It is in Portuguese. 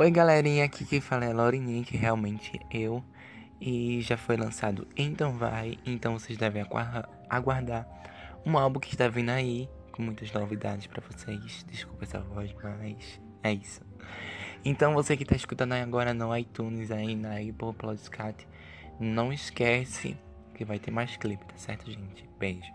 Oi galerinha, aqui quem fala é a Laurinha, que realmente eu. E já foi lançado Então Vai, então vocês devem aguardar um álbum que está vindo aí, com muitas novidades para vocês. Desculpa essa voz, mas é isso. Então você que está escutando aí agora no iTunes, aí na Apple Podcast, não esquece que vai ter mais clipe, tá certo gente? Beijo.